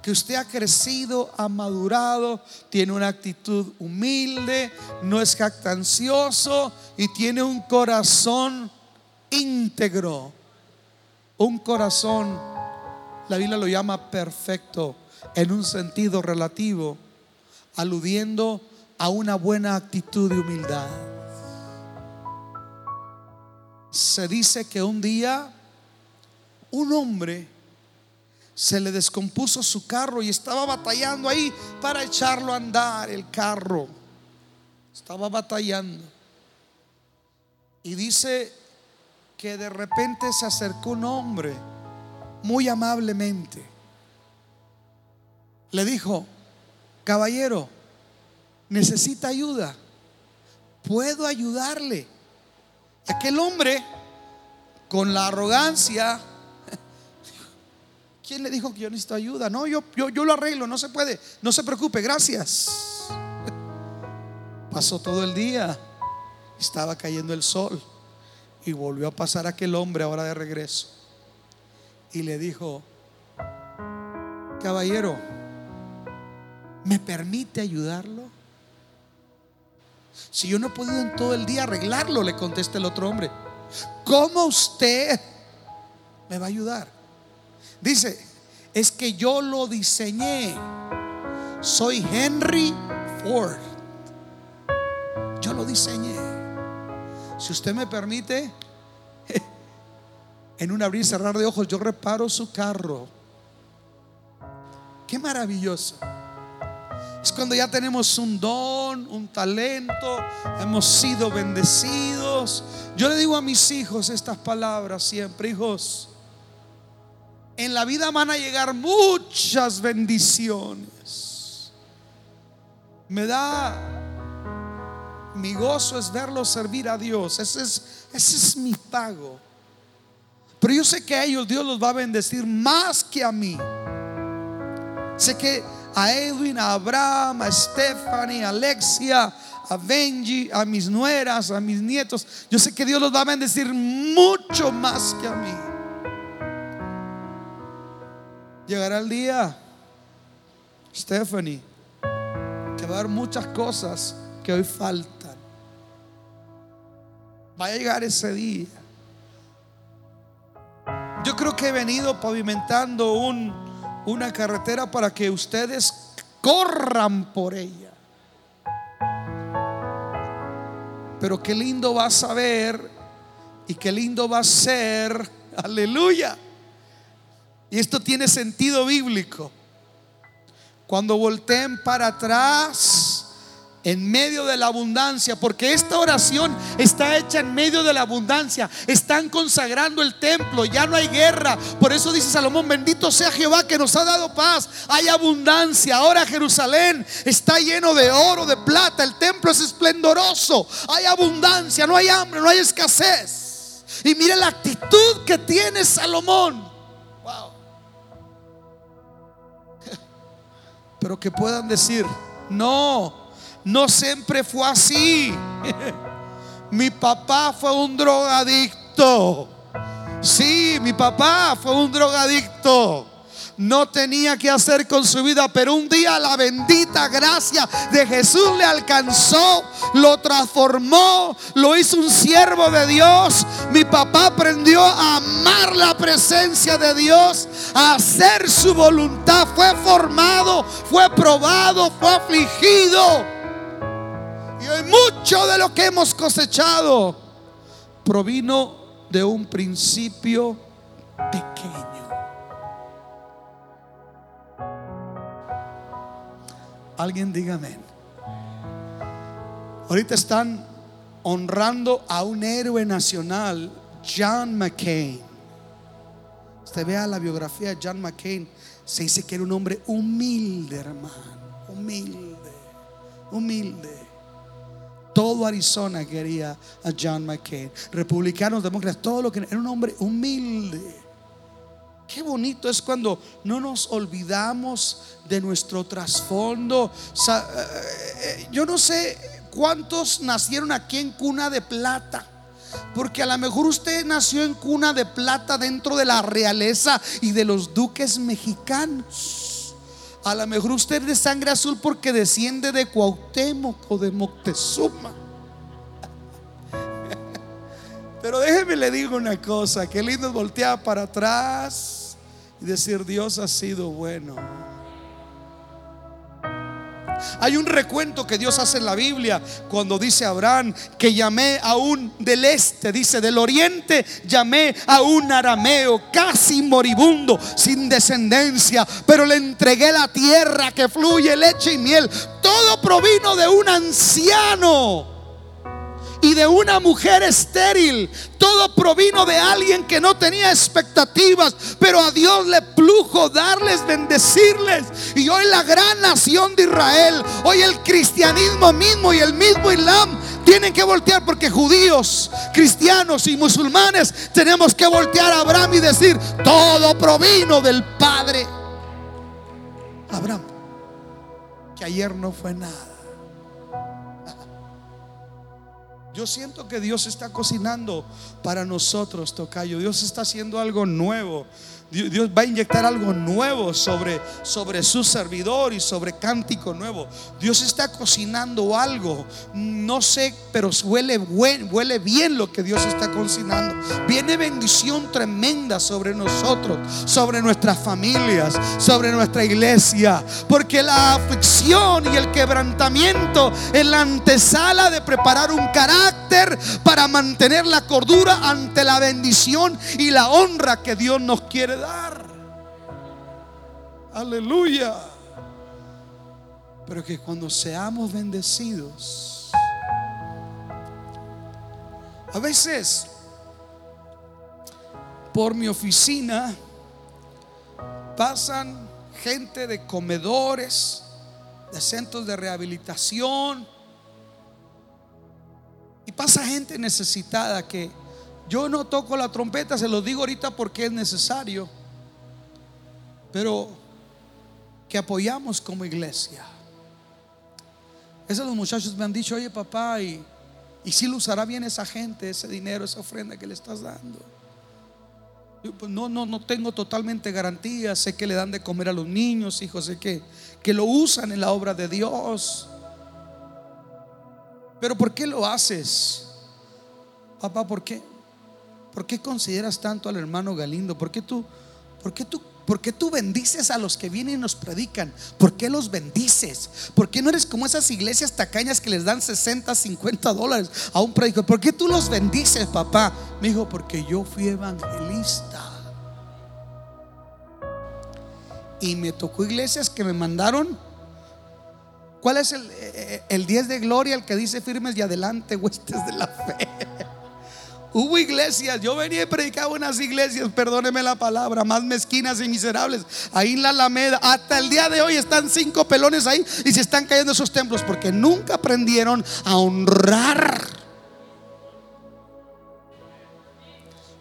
que usted ha crecido, ha madurado, tiene una actitud humilde, no es jactancioso y tiene un corazón íntegro. Un corazón la Biblia lo llama perfecto en un sentido relativo, aludiendo a una buena actitud de humildad. Se dice que un día un hombre se le descompuso su carro y estaba batallando ahí para echarlo a andar el carro. Estaba batallando. Y dice que de repente se acercó un hombre muy amablemente. Le dijo, caballero, necesita ayuda. Puedo ayudarle. Aquel hombre, con la arrogancia, [LAUGHS] ¿quién le dijo que yo necesito ayuda? No, yo, yo, yo lo arreglo, no se puede, no se preocupe, gracias. [LAUGHS] Pasó todo el día, estaba cayendo el sol y volvió a pasar aquel hombre ahora de regreso y le dijo, caballero, ¿me permite ayudarlo? Si yo no he podido en todo el día arreglarlo, le contesta el otro hombre, ¿cómo usted me va a ayudar? Dice, es que yo lo diseñé. Soy Henry Ford. Yo lo diseñé. Si usted me permite, en un abrir y cerrar de ojos, yo reparo su carro. Qué maravilloso. Es cuando ya tenemos un don, un talento, hemos sido bendecidos. Yo le digo a mis hijos estas palabras siempre, hijos, en la vida van a llegar muchas bendiciones. Me da, mi gozo es verlos servir a Dios. Ese es, ese es mi pago. Pero yo sé que a ellos Dios los va a bendecir más que a mí. Sé que a Edwin, a Abraham, a Stephanie, a Alexia, a Benji, a mis nueras, a mis nietos, yo sé que Dios los va a bendecir mucho más que a mí. Llegará el día, Stephanie, que va a haber muchas cosas que hoy faltan. Va a llegar ese día yo creo que he venido pavimentando un, una carretera para que ustedes corran por ella. Pero qué lindo va a saber y qué lindo va a ser, [LAUGHS] aleluya. Y esto tiene sentido bíblico. Cuando volteen para atrás en medio de la abundancia, porque esta oración está hecha en medio de la abundancia. Están consagrando el templo, ya no hay guerra. Por eso dice Salomón, bendito sea Jehová que nos ha dado paz. Hay abundancia. Ahora Jerusalén está lleno de oro, de plata. El templo es esplendoroso. Hay abundancia, no hay hambre, no hay escasez. Y mire la actitud que tiene Salomón. Wow. [LAUGHS] Pero que puedan decir, no no siempre fue así. Mi papá fue un drogadicto. Sí, mi papá fue un drogadicto no tenía que hacer con su vida, pero un día la bendita gracia de Jesús le alcanzó, lo transformó, lo hizo un siervo de Dios. Mi papá aprendió a amar la presencia de Dios, a hacer su voluntad, fue formado, fue probado, fue afligido mucho de lo que hemos cosechado provino de un principio pequeño. Alguien dígame. Ahorita están honrando a un héroe nacional, John McCain. Usted vea la biografía de John McCain, se dice que era un hombre humilde, hermano. Humilde, humilde. Todo Arizona quería a John McCain. Republicanos, demócratas, todo lo que era un hombre humilde. Qué bonito es cuando no nos olvidamos de nuestro trasfondo. Eh, eh, yo no sé cuántos nacieron aquí en cuna de plata. Porque a lo mejor usted nació en cuna de plata dentro de la realeza y de los duques mexicanos. A lo mejor usted es de sangre azul porque desciende de Cuauhtémoc o de Moctezuma. [LAUGHS] Pero déjeme le digo una cosa, que lindo voltear para atrás y decir Dios ha sido bueno. Hay un recuento que Dios hace en la Biblia cuando dice Abraham que llamé a un del este, dice del oriente, llamé a un arameo casi moribundo, sin descendencia, pero le entregué la tierra que fluye leche y miel. Todo provino de un anciano y de una mujer estéril. Todo provino de alguien que no tenía expectativas, pero a Dios le plujo darles, bendecirles. Y hoy la gran nación de Israel, hoy el cristianismo mismo y el mismo Islam tienen que voltear porque judíos, cristianos y musulmanes tenemos que voltear a Abraham y decir, todo provino del Padre. Abraham, que ayer no fue nada Yo siento que Dios está cocinando para nosotros, Tocayo. Dios está haciendo algo nuevo. Dios va a inyectar algo nuevo sobre, sobre su servidor y sobre cántico nuevo. Dios está cocinando algo. No sé, pero huele, huele bien lo que Dios está cocinando. Viene bendición tremenda sobre nosotros, sobre nuestras familias, sobre nuestra iglesia. Porque la aflicción y el quebrantamiento es la antesala de preparar un carácter para mantener la cordura ante la bendición y la honra que Dios nos quiere dar. Aleluya. Pero que cuando seamos bendecidos, a veces por mi oficina pasan gente de comedores, de centros de rehabilitación, y pasa gente necesitada que yo no toco la trompeta, se lo digo ahorita porque es necesario. Pero que apoyamos como iglesia. Esos los muchachos me han dicho, oye papá, y, y si lo usará bien esa gente, ese dinero, esa ofrenda que le estás dando. pues no, no, no tengo totalmente garantía. Sé que le dan de comer a los niños, hijos, sé que, que lo usan en la obra de Dios. Pero ¿por qué lo haces? Papá, ¿por qué? ¿Por qué consideras tanto al hermano Galindo? ¿Por qué tú, por qué tú, por qué tú bendices a los que vienen y nos predican? ¿Por qué los bendices? ¿Por qué no eres como esas iglesias tacañas que les dan 60, 50 dólares a un predicador? ¿Por qué tú los bendices, papá? Me dijo, porque yo fui evangelista. Y me tocó iglesias que me mandaron ¿Cuál es el, eh, el 10 de gloria? El que dice firmes y adelante, huestes de la fe. Hubo iglesias, yo venía y predicaba unas iglesias, perdóneme la palabra, más mezquinas y miserables. Ahí en la Alameda, hasta el día de hoy están cinco pelones ahí y se están cayendo esos templos porque nunca aprendieron a honrar.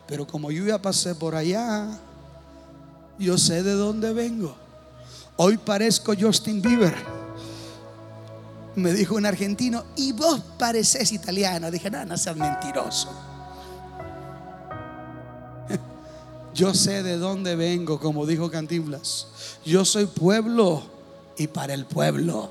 Pero como yo ya pasé por allá, yo sé de dónde vengo. Hoy parezco Justin Bieber. Me dijo un argentino, y vos pareces italiano. Dije, no, no seas mentiroso. Yo sé de dónde vengo, como dijo Cantinflas. Yo soy pueblo y para el pueblo.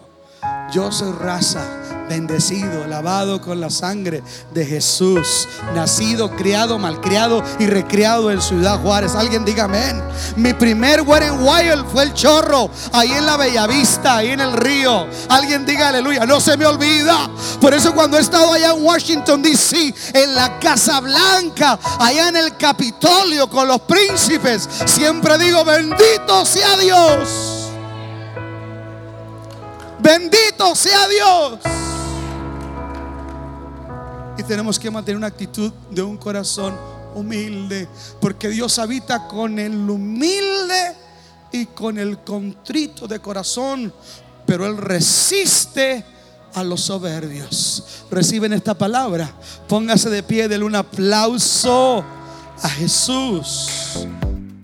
Yo soy raza, bendecido, lavado con la sangre de Jesús, nacido, criado, malcriado y recreado en Ciudad Juárez. Alguien diga amén. Mi primer Wet n Wild fue el chorro, ahí en la Bellavista, ahí en el río. Alguien diga aleluya, no se me olvida. Por eso cuando he estado allá en Washington, D.C., en la Casa Blanca, allá en el Capitolio con los príncipes, siempre digo, bendito sea Dios. Bendito sea Dios. Y tenemos que mantener una actitud de un corazón humilde, porque Dios habita con el humilde y con el contrito de corazón, pero Él resiste a los soberbios. Reciben esta palabra. Póngase de pie, denle un aplauso a Jesús.